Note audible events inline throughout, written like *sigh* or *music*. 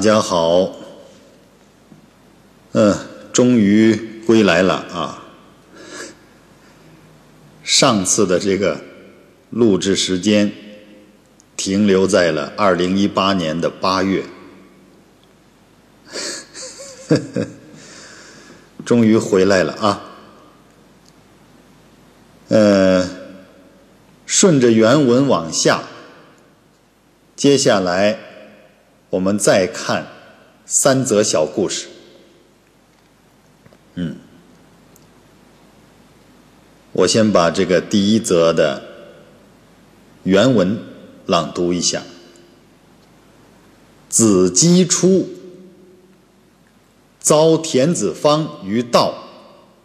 大家好，嗯，终于归来了啊！上次的这个录制时间停留在了二零一八年的八月，*laughs* 终于回来了啊！呃，顺着原文往下，接下来我们再看三则小故事。嗯，我先把这个第一则的原文朗读一下：子鸡出，遭田子方于道，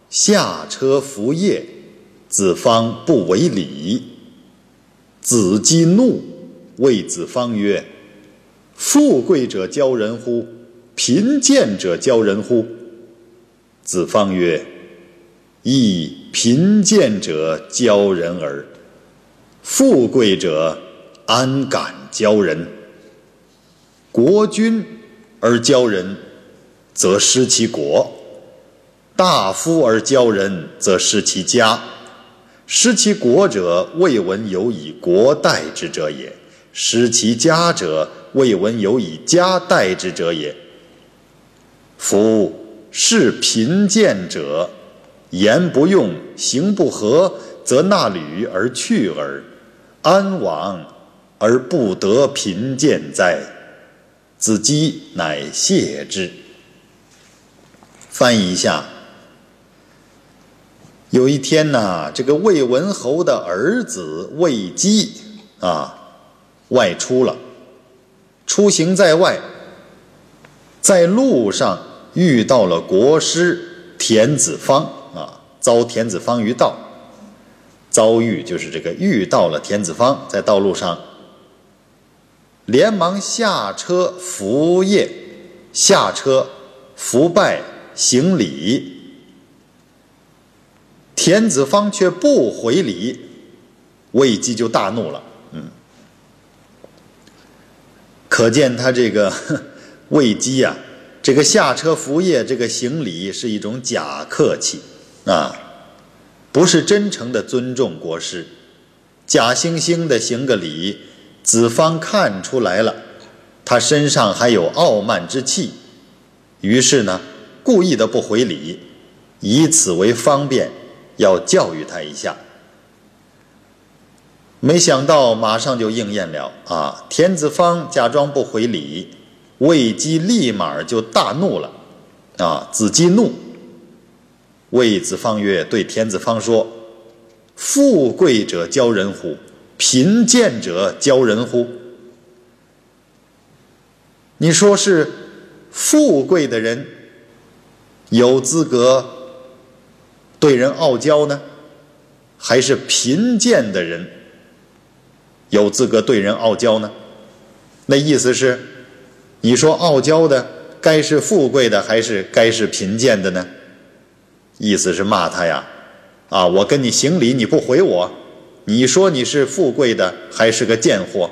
下车扶谒。子方不为礼，子鸡怒，谓子方曰：“富贵者骄人乎？贫贱者骄人乎？”子方曰：“亦贫贱者骄人耳。富贵者安敢骄人？国君而骄人，则失其国；大夫而骄人，则失其家。”失其国者，未闻有以国代之者也；失其家者，未闻有以家代之者也。夫是贫贱者，言不用，行不合，则纳履而去耳。安往而不得贫贱哉？子姬乃谢之。翻译一下。有一天呐，这个魏文侯的儿子魏姬啊，外出了，出行在外，在路上遇到了国师田子方啊，遭田子方于道，遭遇就是这个遇到了田子方，在道路上，连忙下车扶谒，下车伏拜行礼。田子方却不回礼，魏姬就大怒了。可见他这个魏姬呀，这个下车扶谒，这个行礼是一种假客气啊，不是真诚的尊重国师，假惺惺的行个礼。子方看出来了，他身上还有傲慢之气，于是呢，故意的不回礼，以此为方便。要教育他一下，没想到马上就应验了啊！田子方假装不回礼，魏姬立马就大怒了啊！子姬怒，魏子方曰：“对田子方说，富贵者骄人乎？贫贱者骄人乎？你说是富贵的人有资格？”对人傲娇呢，还是贫贱的人有资格对人傲娇呢？那意思是，你说傲娇的该是富贵的，还是该是贫贱的呢？意思是骂他呀，啊，我跟你行礼你不回我，你说你是富贵的还是个贱货？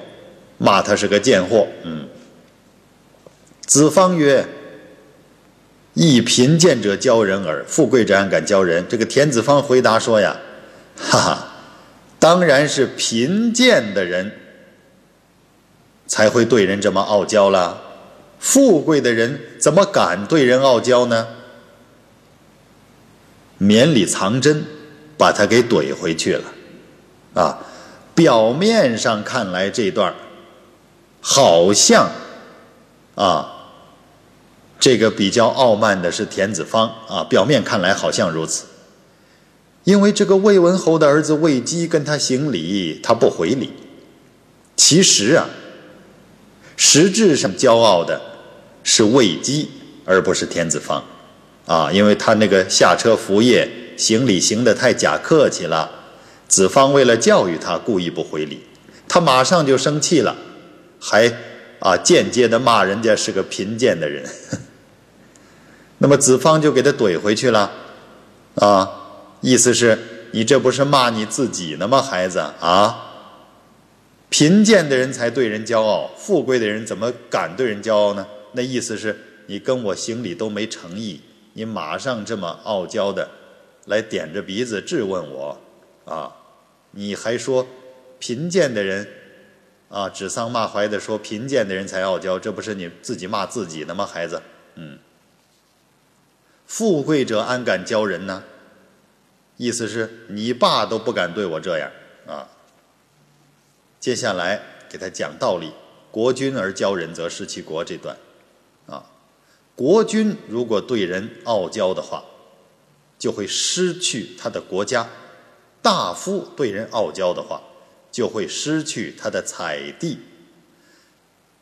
骂他是个贱货。嗯。子方曰。一贫贱者骄人耳，富贵者安敢骄人？这个田子方回答说呀：“哈哈，当然是贫贱的人才会对人这么傲娇了。富贵的人怎么敢对人傲娇呢？”绵里藏针，把他给怼回去了。啊，表面上看来这段好像啊。这个比较傲慢的是田子方啊，表面看来好像如此。因为这个魏文侯的儿子魏姬跟他行礼，他不回礼。其实啊，实质上骄傲的是魏姬，而不是田子方啊，因为他那个下车扶谒行礼行得太假客气了。子方为了教育他，故意不回礼，他马上就生气了，还啊间接的骂人家是个贫贱的人。*laughs* 那么子方就给他怼回去了，啊，意思是你这不是骂你自己呢吗，孩子啊？贫贱的人才对人骄傲，富贵的人怎么敢对人骄傲呢？那意思是你跟我行礼都没诚意，你马上这么傲娇的来点着鼻子质问我，啊，你还说贫贱的人，啊，指桑骂槐的说贫贱的人才傲娇，这不是你自己骂自己呢吗，孩子？嗯，富贵者安敢骄人呢？意思是你爸都不敢对我这样啊。接下来给他讲道理：“国君而骄人，则失其国。”这段，啊，国君如果对人傲娇的话，就会失去他的国家；大夫对人傲娇的话，就会失去他的采地。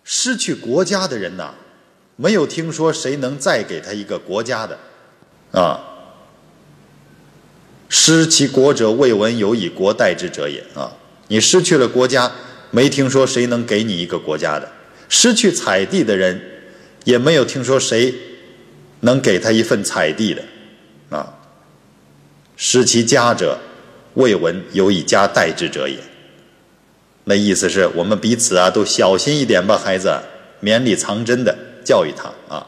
失去国家的人呐。没有听说谁能再给他一个国家的，啊！失其国者，未闻有以国代之者也。啊，你失去了国家，没听说谁能给你一个国家的；失去采地的人，也没有听说谁能给他一份采地的。啊，失其家者，未闻有以家代之者也。那意思是我们彼此啊，都小心一点吧，孩子，绵里藏针的。教育他啊，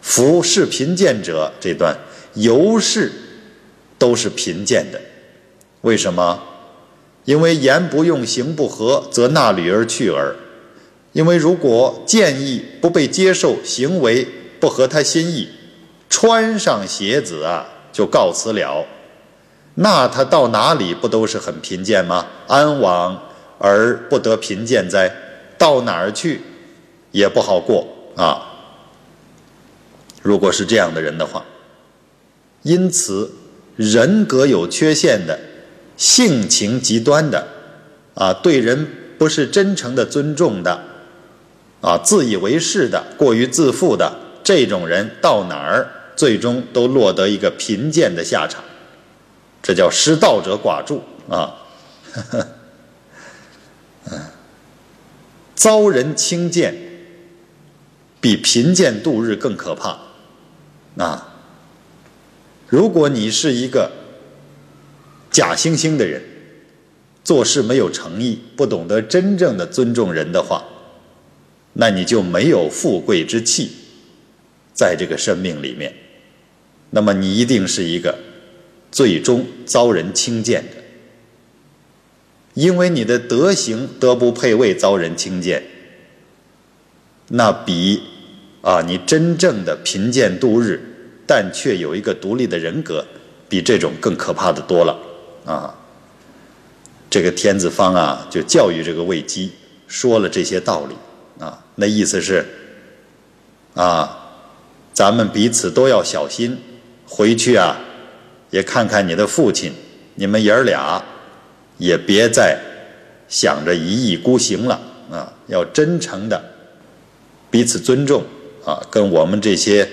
夫是贫贱者，这段尤是都是贫贱的。为什么？因为言不用，行不合，则纳履而去耳。因为如果建议不被接受，行为不合他心意，穿上鞋子啊，就告辞了。那他到哪里不都是很贫贱吗？安往而不得贫贱哉？到哪儿去也不好过。啊，如果是这样的人的话，因此人格有缺陷的、性情极端的、啊，对人不是真诚的尊重的、啊，自以为是的、过于自负的这种人，到哪儿最终都落得一个贫贱的下场。这叫失道者寡助啊，嗯，*laughs* 遭人轻贱。比贫贱度日更可怕，啊！如果你是一个假惺惺的人，做事没有诚意，不懂得真正的尊重人的话，那你就没有富贵之气，在这个生命里面，那么你一定是一个最终遭人轻贱的，因为你的德行德不配位，遭人轻贱。那比啊，你真正的贫贱度日，但却有一个独立的人格，比这种更可怕的多了啊！这个天子方啊，就教育这个魏姬，说了这些道理啊。那意思是啊，咱们彼此都要小心，回去啊，也看看你的父亲，你们爷儿俩也别再想着一意孤行了啊，要真诚的。彼此尊重啊，跟我们这些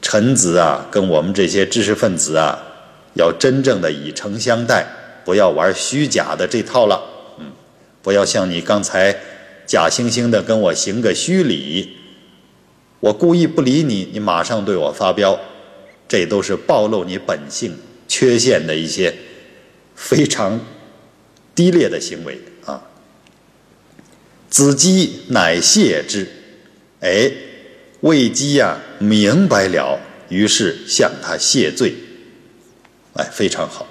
臣子啊，跟我们这些知识分子啊，要真正的以诚相待，不要玩虚假的这套了。嗯，不要像你刚才假惺惺的跟我行个虚礼，我故意不理你，你马上对我发飙，这都是暴露你本性缺陷的一些非常低劣的行为啊。子姬乃谢之。哎，魏姬呀，明白了，于是向他谢罪。哎，非常好，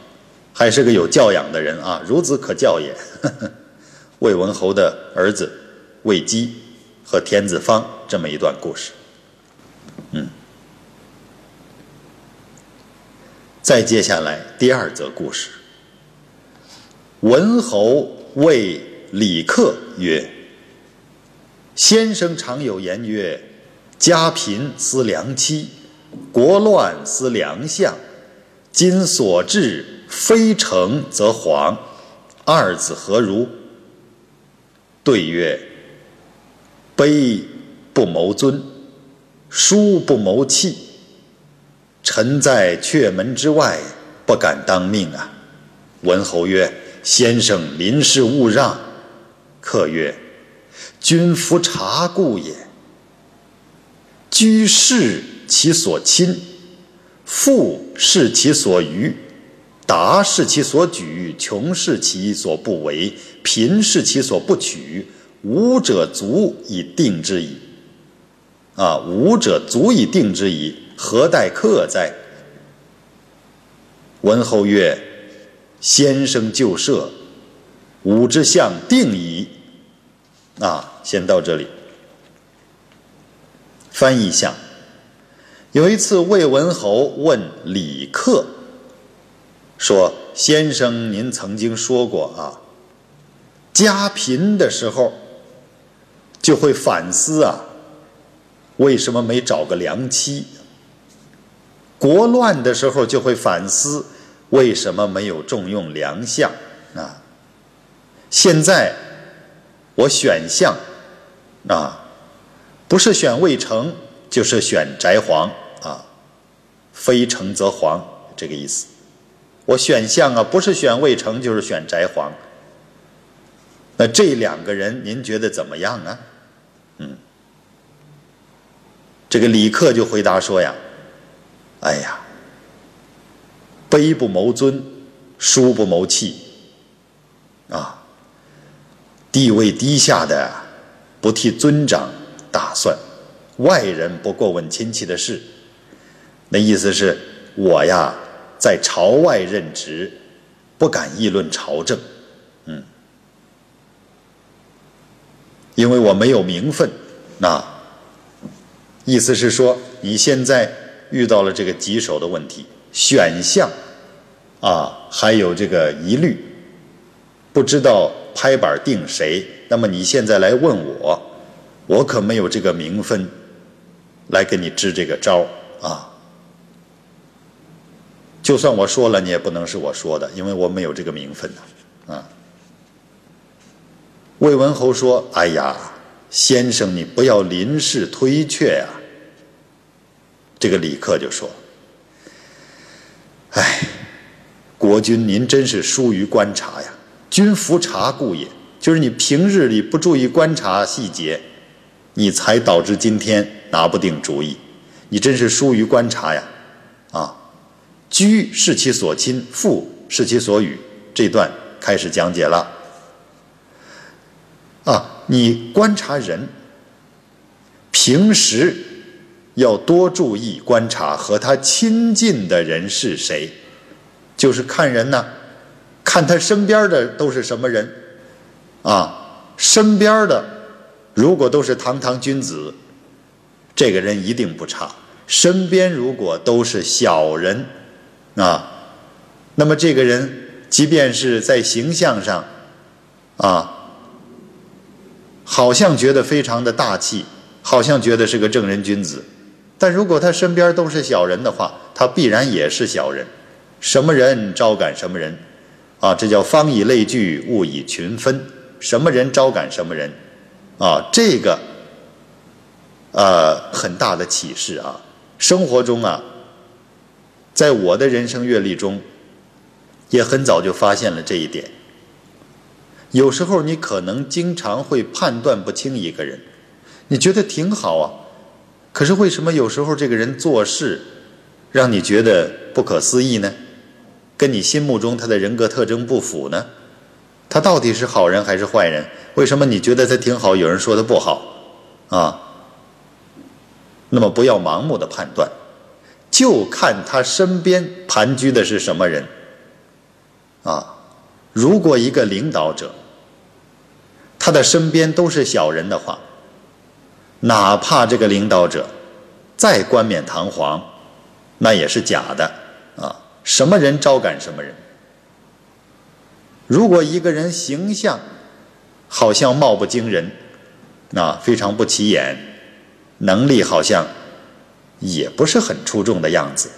还是个有教养的人啊，孺子可教也。*laughs* 魏文侯的儿子魏姬和田子方这么一段故事。嗯，再接下来第二则故事。文侯谓李克曰。先生常有言曰：“家贫思良妻，国乱思良相。今所至非成则亡，二子何如？”对曰：“卑不谋尊，疏不谋器。臣在阙门之外，不敢当命啊。”文侯曰：“先生临事勿让。”客曰。君夫察故也。居士其所亲，富是其所余，达是其所举，穷是其所不为，贫是其所不取。吾者足以定之矣。啊，武者足以定之矣，何待客哉？文侯曰：“先生就设，武之相定矣。”啊，先到这里。翻译一下：有一次，魏文侯问李克说：“先生，您曾经说过啊，家贫的时候就会反思啊，为什么没找个良妻？国乱的时候就会反思。”为什么没有重用良相啊？现在我选相啊，不是选魏成，就是选翟黄啊，非成则黄这个意思。我选项啊，不是选魏成，就是选翟黄。那这两个人，您觉得怎么样啊？嗯，这个李克就回答说呀：“哎呀。”卑不谋尊，疏不谋器，啊，地位低下的不替尊长打算，外人不过问亲戚的事，那意思是我呀在朝外任职，不敢议论朝政，嗯，因为我没有名分，那意思是说你现在遇到了这个棘手的问题。选项，啊，还有这个疑虑，不知道拍板定谁。那么你现在来问我，我可没有这个名分，来给你支这个招啊。就算我说了，你也不能是我说的，因为我没有这个名分呐。啊。魏文侯说：“哎呀，先生，你不要临事推却呀。”这个李克就说。哎，国君您真是疏于观察呀！君服察故也，就是你平日里不注意观察细节，你才导致今天拿不定主意。你真是疏于观察呀！啊，居是其所亲，父是其所与。这段开始讲解了。啊，你观察人，平时。要多注意观察和他亲近的人是谁，就是看人呢，看他身边的都是什么人，啊，身边的如果都是堂堂君子，这个人一定不差；身边如果都是小人，啊，那么这个人即便是在形象上，啊，好像觉得非常的大气，好像觉得是个正人君子。但如果他身边都是小人的话，他必然也是小人。什么人招感什么人，啊，这叫方以类聚，物以群分。什么人招感什么人，啊，这个，呃，很大的启示啊。生活中啊，在我的人生阅历中，也很早就发现了这一点。有时候你可能经常会判断不清一个人，你觉得挺好啊。可是为什么有时候这个人做事让你觉得不可思议呢？跟你心目中他的人格特征不符呢？他到底是好人还是坏人？为什么你觉得他挺好，有人说他不好？啊？那么不要盲目的判断，就看他身边盘踞的是什么人。啊？如果一个领导者他的身边都是小人的话。哪怕这个领导者再冠冕堂皇，那也是假的啊！什么人招感什么人。如果一个人形象好像貌不惊人，那，非常不起眼，能力好像也不是很出众的样子，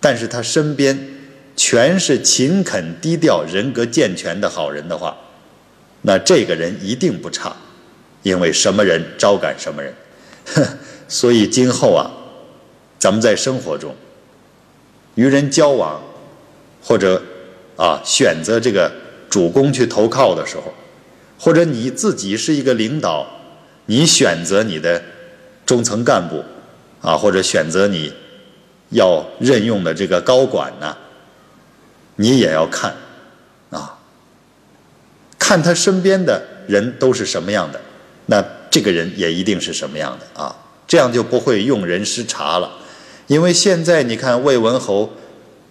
但是他身边全是勤恳低调、人格健全的好人的话，那这个人一定不差。因为什么人招感什么人，*laughs* 所以今后啊，咱们在生活中与人交往，或者啊选择这个主公去投靠的时候，或者你自己是一个领导，你选择你的中层干部啊，或者选择你要任用的这个高管呢，你也要看啊，看他身边的人都是什么样的。那这个人也一定是什么样的啊？这样就不会用人失察了。因为现在你看魏文侯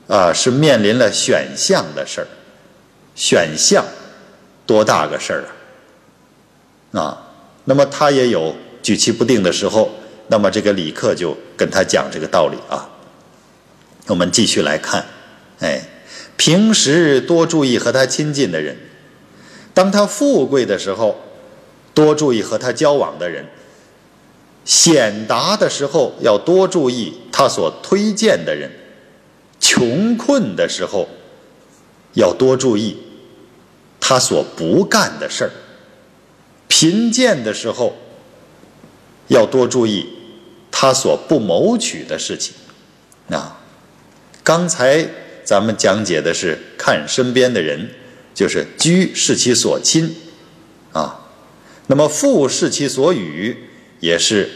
啊，是面临了选项的事儿，选项多大个事儿啊？啊，那么他也有举棋不定的时候。那么这个李克就跟他讲这个道理啊。我们继续来看，哎，平时多注意和他亲近的人，当他富贵的时候，多注意和他交往的人；显达的时候，要多注意他所推荐的人；穷困的时候，要多注意他所不干的事儿；贫贱的时候，要多注意。他所不谋取的事情，啊，刚才咱们讲解的是看身边的人，就是居视其所亲，啊，那么富视其所与，也是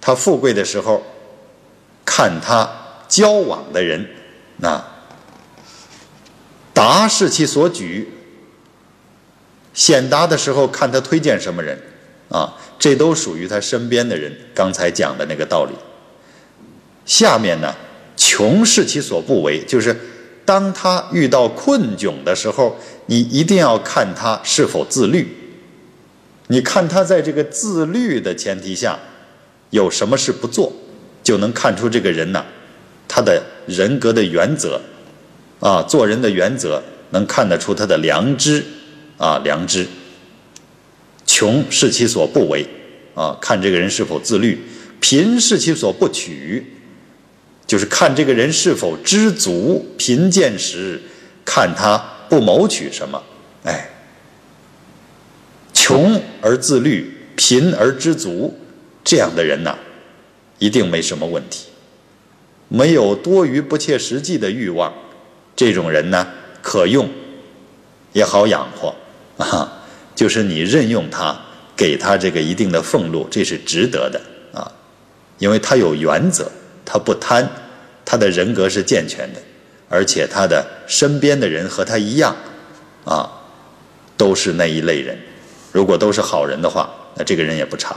他富贵的时候看他交往的人，那，达是其所举，显达的时候看他推荐什么人，啊。这都属于他身边的人，刚才讲的那个道理。下面呢，穷是其所不为，就是当他遇到困窘的时候，你一定要看他是否自律。你看他在这个自律的前提下，有什么事不做，就能看出这个人呢，他的人格的原则，啊，做人的原则，能看得出他的良知，啊，良知。穷是其所不为，啊，看这个人是否自律；贫是其所不取，就是看这个人是否知足。贫贱时，看他不谋取什么。哎，穷而自律，贫而知足，这样的人呐，一定没什么问题，没有多余不切实际的欲望。这种人呢，可用，也好养活，*laughs* 啊。就是你任用他，给他这个一定的俸禄，这是值得的啊，因为他有原则，他不贪，他的人格是健全的，而且他的身边的人和他一样，啊，都是那一类人。如果都是好人的话，那这个人也不差。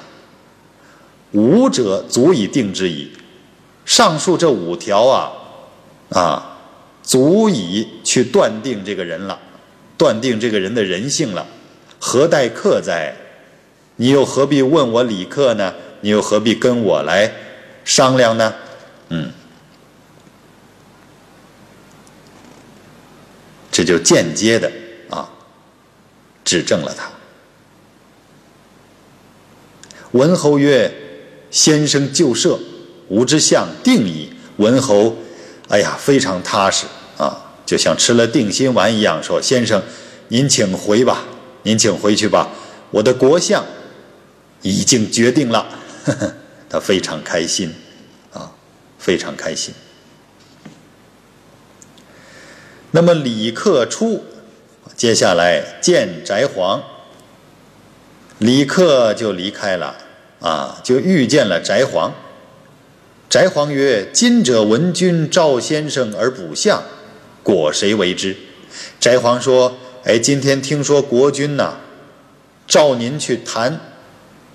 五者足以定之矣。上述这五条啊，啊，足以去断定这个人了，断定这个人的人性了。何待客哉？你又何必问我李克呢？你又何必跟我来商量呢？嗯，这就间接的啊，指正了他。文侯曰：“先生就设，吴之相定矣。”文侯，哎呀，非常踏实啊，就像吃了定心丸一样，说：“先生，您请回吧。”您请回去吧，我的国相已经决定了，*laughs* 他非常开心，啊，非常开心。那么李克出，接下来见翟皇，李克就离开了，啊，就遇见了翟皇。翟皇曰：“今者闻君召先生而卜相，果谁为之？”翟皇说。哎，今天听说国君呐，召您去谈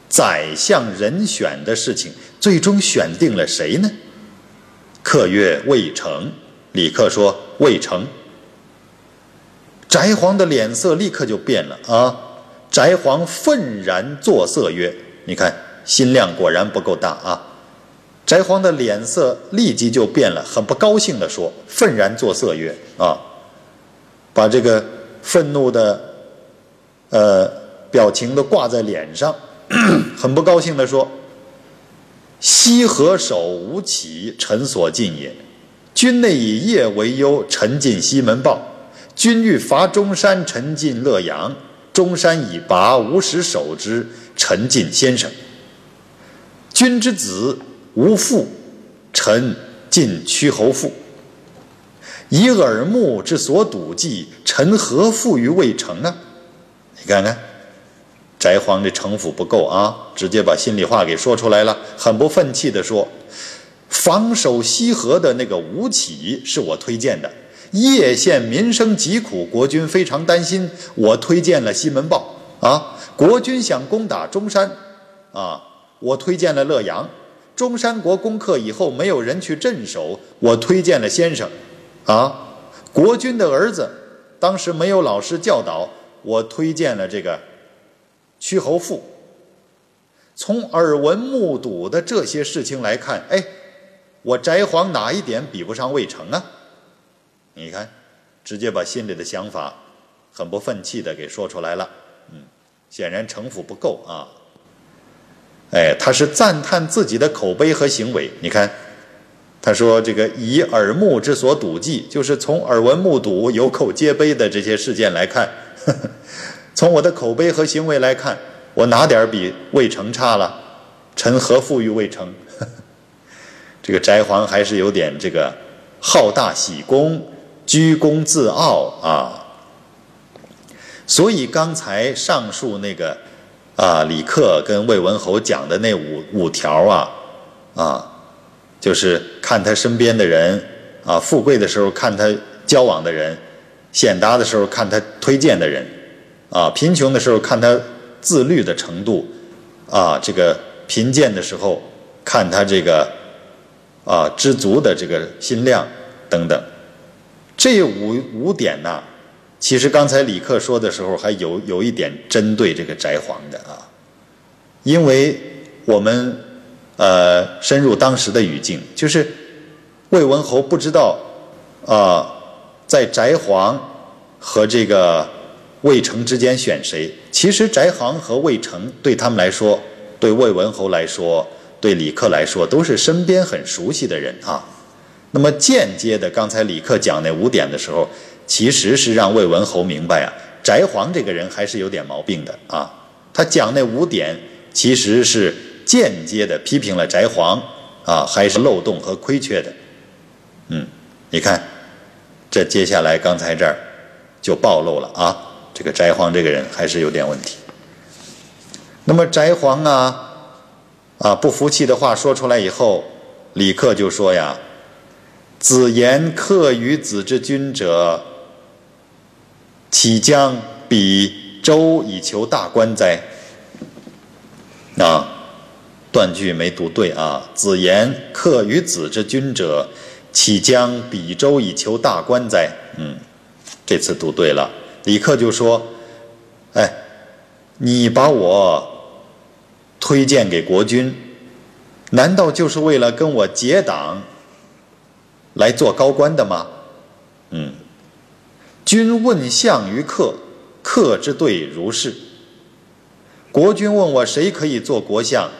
宰相人选的事情，最终选定了谁呢？客曰：“魏成。”李克说：“魏成。”翟皇的脸色立刻就变了啊！翟皇愤然作色曰：“你看心量果然不够大啊！”翟璜的脸色立即就变了，很不高兴地说：“愤然作色曰啊，把这个。”愤怒的，呃，表情都挂在脸上，*clears throat* 很不高兴地说：“西河守吴起，臣所进也。君内以业为忧，臣进西门豹；君欲伐中山，臣进乐阳。中山已拔，吾使守之，臣进先生。君之子无父，臣进屈侯父。”以耳目之所睹计，臣何负于魏成啊？你看看，翟皇这城府不够啊，直接把心里话给说出来了，很不忿气地说：“防守西河的那个吴起是我推荐的，叶县民生疾苦，国君非常担心，我推荐了西门豹啊。国君想攻打中山，啊，我推荐了乐阳；中山国攻克以后，没有人去镇守，我推荐了先生。啊，国君的儿子当时没有老师教导，我推荐了这个屈侯父。从耳闻目睹的这些事情来看，哎，我翟皇哪一点比不上魏成啊？你看，直接把心里的想法很不愤气的给说出来了。嗯，显然城府不够啊。哎，他是赞叹自己的口碑和行为。你看，他说这个以耳目之所睹记，就是从耳闻目睹、有口皆碑的这些事件来看，*laughs* 从我的口碑和行为来看。我哪点比魏成差了？臣何负于魏成？*laughs* 这个翟皇还是有点这个好大喜功、居功自傲啊。所以刚才上述那个啊，李克跟魏文侯讲的那五五条啊啊，就是看他身边的人啊，富贵的时候看他交往的人，显达的时候看他推荐的人啊，贫穷的时候看他。自律的程度，啊，这个贫贱的时候，看他这个，啊，知足的这个心量等等，这五五点呢，其实刚才李克说的时候，还有有一点针对这个翟黄的啊，因为我们呃深入当时的语境，就是魏文侯不知道啊，在翟黄和这个。魏成之间选谁？其实翟行和魏成对他们来说，对魏文侯来说，对李克来说，都是身边很熟悉的人啊。那么间接的，刚才李克讲那五点的时候，其实是让魏文侯明白啊，翟皇这个人还是有点毛病的啊。他讲那五点，其实是间接的批评了翟皇啊，还是漏洞和亏缺的。嗯，你看，这接下来刚才这儿就暴露了啊。这个翟皇这个人还是有点问题。那么翟皇啊，啊不服气的话说出来以后，李克就说呀：“子言克于子之君者，岂将比周以求大官哉？”啊，断句没读对啊！子言克于子之君者，岂将比周以求大官哉？嗯，这次读对了。李克就说：“哎，你把我推荐给国君，难道就是为了跟我结党来做高官的吗？嗯，君问相于客，客之对如是。国君问我谁可以做国相，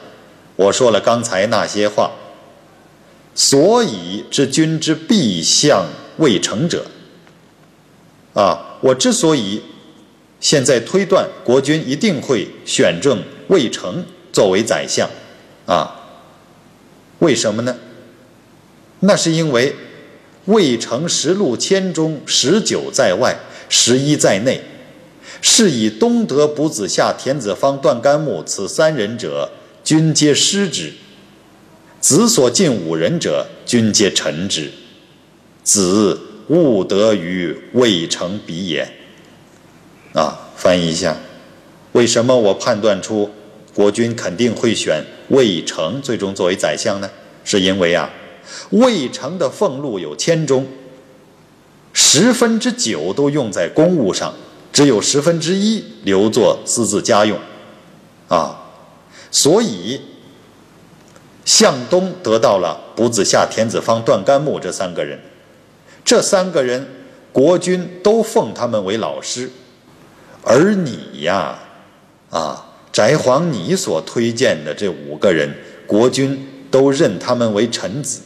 我说了刚才那些话，所以知君之必相未成者。”啊，我之所以现在推断国君一定会选中魏成作为宰相，啊，为什么呢？那是因为魏成十路千中十九在外，十一在内，是以东德卜子夏田子方段干木此三人者，均皆师之；子所近五人者，均皆臣之。子。勿得于魏成彼也。啊，翻译一下，为什么我判断出国君肯定会选魏成最终作为宰相呢？是因为啊，魏成的俸禄有千钟，十分之九都用在公务上，只有十分之一留作私自家用。啊，所以向东得到了卜子夏、田子方、段干木这三个人。这三个人，国君都奉他们为老师，而你呀，啊，翟皇，你所推荐的这五个人，国君都认他们为臣子，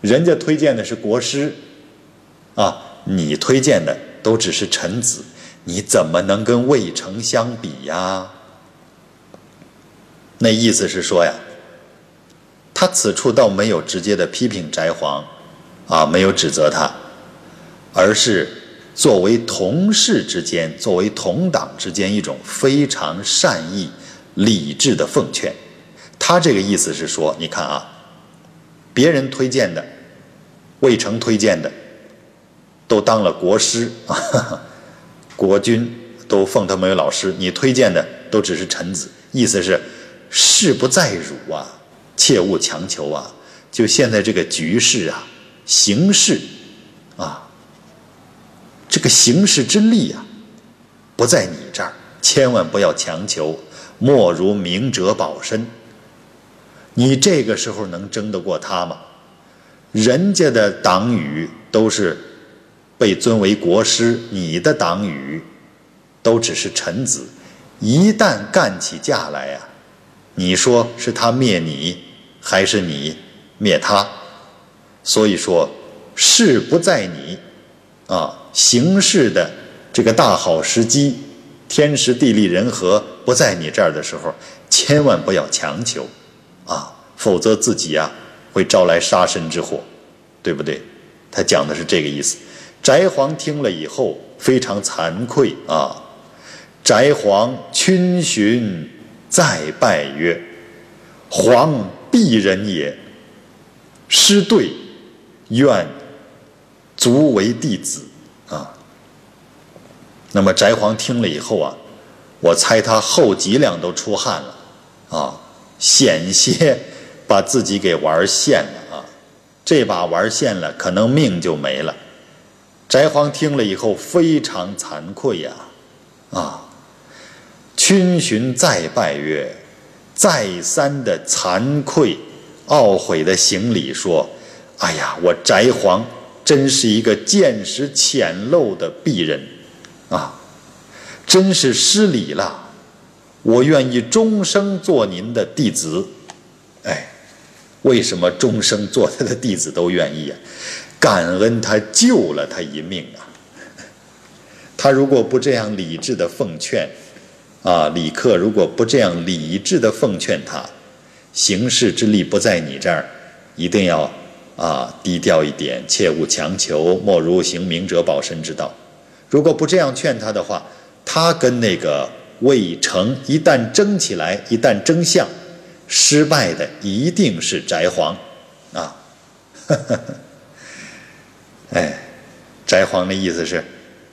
人家推荐的是国师，啊，你推荐的都只是臣子，你怎么能跟魏成相比呀？那意思是说呀，他此处倒没有直接的批评翟皇。啊，没有指责他，而是作为同事之间、作为同党之间一种非常善意、理智的奉劝。他这个意思是说，你看啊，别人推荐的、魏成推荐的，都当了国师啊，*laughs* 国君都奉他为老师，你推荐的都只是臣子。意思是，事不在汝啊，切勿强求啊。就现在这个局势啊，形势啊，这个形势之力啊，不在你这儿，千万不要强求。莫如明哲保身。你这个时候能争得过他吗？人家的党羽都是被尊为国师，你的党羽都只是臣子。一旦干起架来呀，你说是他灭你，还是你灭他？所以说，事不在你，啊，行事的这个大好时机，天时地利人和不在你这儿的时候，千万不要强求，啊，否则自己呀会招来杀身之祸，对不对？他讲的是这个意思。翟皇听了以后非常惭愧啊。翟皇群询再拜曰：“皇鄙人也，师对，愿足为弟子。”啊，那么翟皇听了以后啊，我猜他后脊梁都出汗了，啊，险些把自己给玩现了啊，这把玩现了，可能命就没了。翟皇听了以后非常惭愧呀，啊。群询再拜曰：“再三的惭愧、懊悔的行礼说：‘哎呀，我翟皇真是一个见识浅陋的鄙人，啊，真是失礼了。我愿意终生做您的弟子。’哎，为什么终生做他的弟子都愿意啊？感恩他救了他一命啊！他如果不这样理智的奉劝。”啊，李克如果不这样理智的奉劝他，行事之力不在你这儿，一定要啊低调一点，切勿强求，莫如行明哲保身之道。如果不这样劝他的话，他跟那个未成一旦争起来，一旦争相，失败的一定是翟皇啊！*laughs* 哎，翟皇的意思是，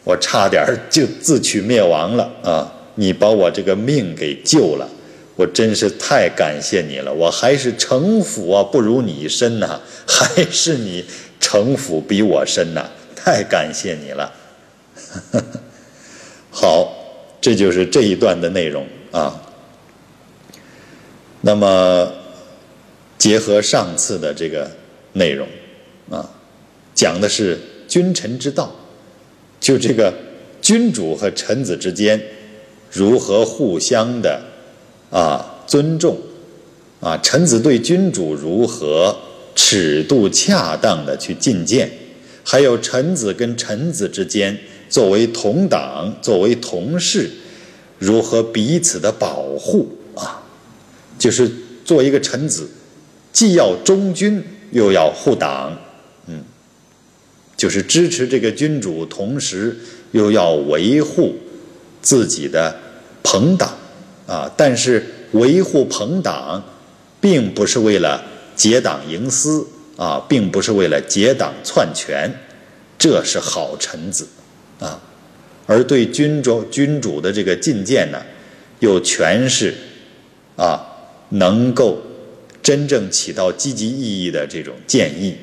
我差点就自取灭亡了啊！你把我这个命给救了，我真是太感谢你了。我还是城府啊不如你深呐，还是你城府比我深呐，太感谢你了。*laughs* 好，这就是这一段的内容啊。那么结合上次的这个内容啊，讲的是君臣之道，就这个君主和臣子之间。如何互相的啊尊重啊？臣子对君主如何尺度恰当的去进谏？还有臣子跟臣子之间，作为同党、作为同事，如何彼此的保护啊？就是做一个臣子，既要忠君，又要护党，嗯，就是支持这个君主，同时又要维护自己的。朋党，啊，但是维护朋党，并不是为了结党营私，啊，并不是为了结党篡权，这是好臣子，啊，而对君主君主的这个进谏呢，又全是，啊，能够真正起到积极意义的这种建议，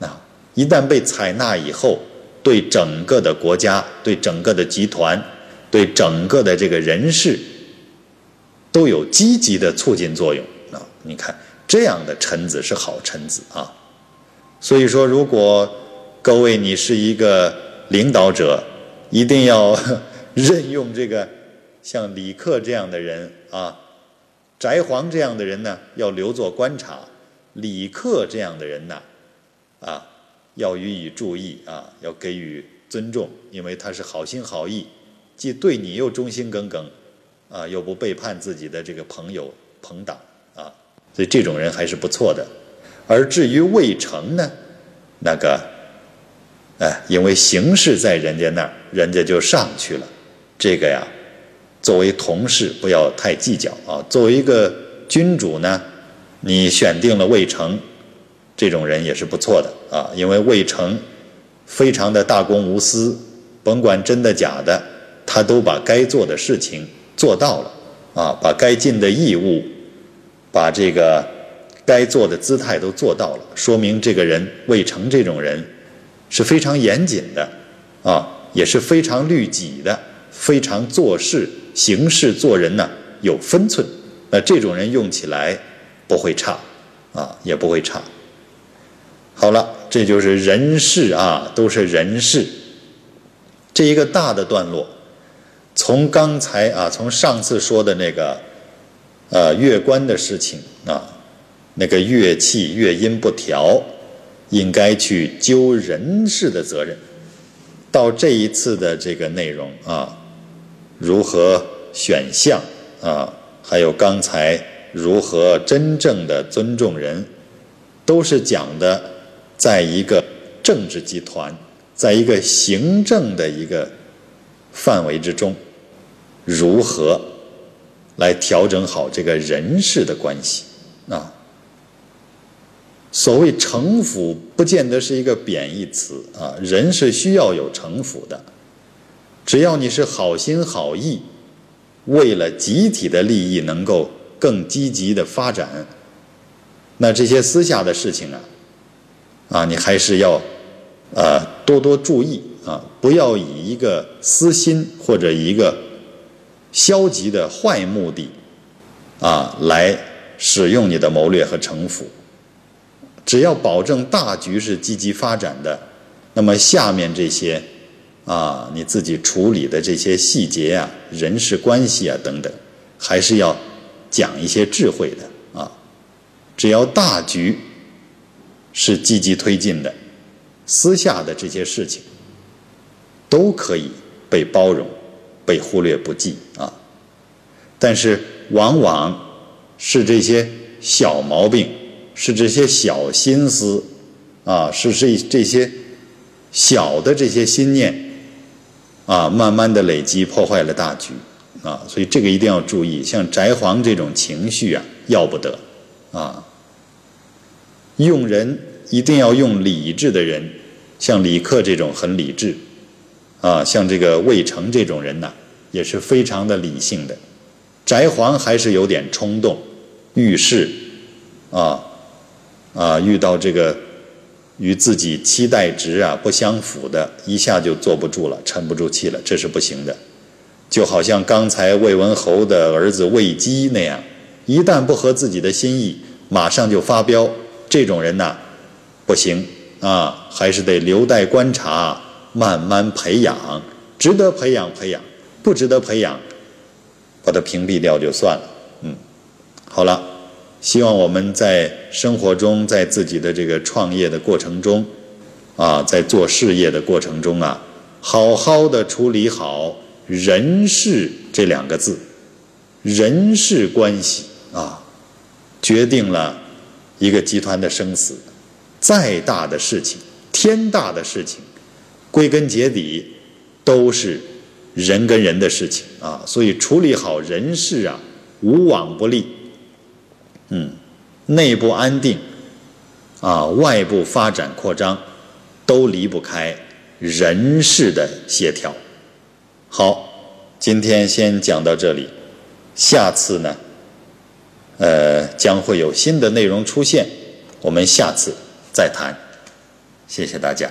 啊，一旦被采纳以后，对整个的国家，对整个的集团。对整个的这个人事都有积极的促进作用啊！你看这样的臣子是好臣子啊。所以说，如果各位你是一个领导者，一定要 *laughs* 任用这个像李克这样的人啊，翟皇这样的人呢，要留作观察；李克这样的人呢，啊，要予以注意啊，要给予尊重，因为他是好心好意。既对你又忠心耿耿，啊，又不背叛自己的这个朋友朋党啊，所以这种人还是不错的。而至于魏成呢，那个，哎，因为形势在人家那儿，人家就上去了。这个呀，作为同事不要太计较啊。作为一个君主呢，你选定了魏成，这种人也是不错的啊。因为魏成非常的大公无私，甭管真的假的。他都把该做的事情做到了，啊，把该尽的义务把这个该做的姿态都做到了，说明这个人魏成这种人是非常严谨的啊，也是非常律己的，非常做事行事做人呢有分寸。那这种人用起来不会差啊，也不会差。好了，这就是人事啊，都是人事。这一个大的段落，从刚才啊，从上次说的那个，呃，乐官的事情啊，那个乐器乐音不调，应该去揪人事的责任，到这一次的这个内容啊，如何选项啊，还有刚才如何真正的尊重人，都是讲的，在一个政治集团。在一个行政的一个范围之中，如何来调整好这个人事的关系啊？所谓城府，不见得是一个贬义词啊。人是需要有城府的，只要你是好心好意，为了集体的利益能够更积极的发展，那这些私下的事情啊，啊，你还是要。啊，多多注意啊！不要以一个私心或者一个消极的坏目的啊来使用你的谋略和城府。只要保证大局是积极发展的，那么下面这些啊你自己处理的这些细节啊、人事关系啊等等，还是要讲一些智慧的啊。只要大局是积极推进的。私下的这些事情都可以被包容、被忽略不计啊，但是往往是这些小毛病，是这些小心思啊，是这这些小的这些心念啊，慢慢的累积破坏了大局啊，所以这个一定要注意。像翟黄这种情绪啊，要不得啊，用人。一定要用理智的人，像李克这种很理智，啊，像这个魏成这种人呢，也是非常的理性的。翟黄还是有点冲动，遇事，啊，啊，遇到这个与自己期待值啊不相符的，一下就坐不住了，沉不住气了，这是不行的。就好像刚才魏文侯的儿子魏姬那样，一旦不合自己的心意，马上就发飙，这种人呐。不行啊，还是得留待观察，慢慢培养。值得培养培养，不值得培养，把它屏蔽掉就算了。嗯，好了，希望我们在生活中，在自己的这个创业的过程中，啊，在做事业的过程中啊，好好的处理好人事这两个字，人事关系啊，决定了一个集团的生死。再大的事情，天大的事情，归根结底都是人跟人的事情啊。所以处理好人事啊，无往不利。嗯，内部安定啊，外部发展扩张，都离不开人事的协调。好，今天先讲到这里，下次呢，呃，将会有新的内容出现，我们下次。再谈，谢谢大家。